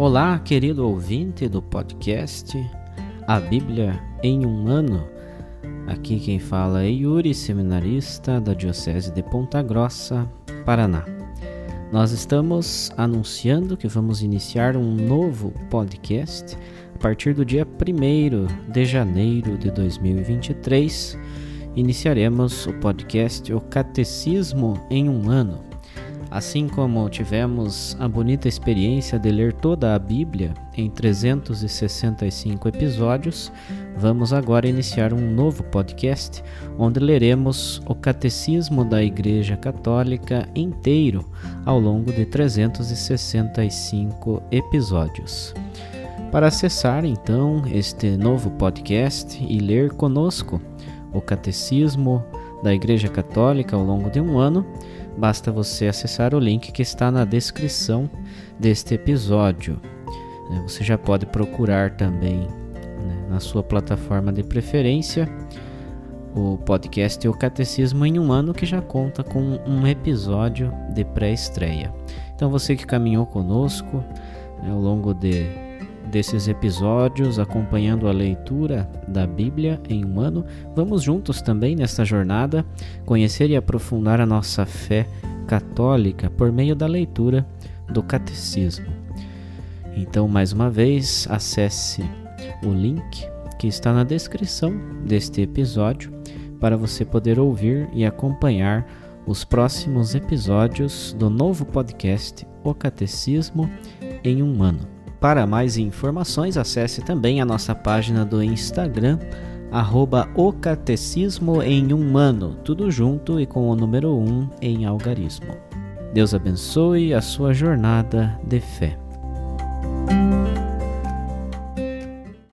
Olá, querido ouvinte do podcast A Bíblia em um Ano. Aqui quem fala é Yuri, seminarista da Diocese de Ponta Grossa, Paraná. Nós estamos anunciando que vamos iniciar um novo podcast a partir do dia 1 de janeiro de 2023. Iniciaremos o podcast O Catecismo em um Ano Assim como tivemos a bonita experiência de ler toda a Bíblia em 365 episódios, vamos agora iniciar um novo podcast onde leremos o Catecismo da Igreja Católica inteiro ao longo de 365 episódios. Para acessar então este novo podcast e ler conosco o Catecismo da Igreja Católica ao longo de um ano, basta você acessar o link que está na descrição deste episódio. Né? Você já pode procurar também né, na sua plataforma de preferência o podcast O Catecismo em um Ano, que já conta com um episódio de pré-estreia. Então, você que caminhou conosco né, ao longo de desses episódios, acompanhando a leitura da Bíblia em um ano, vamos juntos também nesta jornada conhecer e aprofundar a nossa fé católica por meio da leitura do Catecismo. Então, mais uma vez, acesse o link que está na descrição deste episódio para você poder ouvir e acompanhar os próximos episódios do novo podcast O Catecismo em um ano. Para mais informações, acesse também a nossa página do Instagram, arroba o Catecismo em um ano, tudo junto e com o número 1 um em algarismo. Deus abençoe a sua jornada de fé.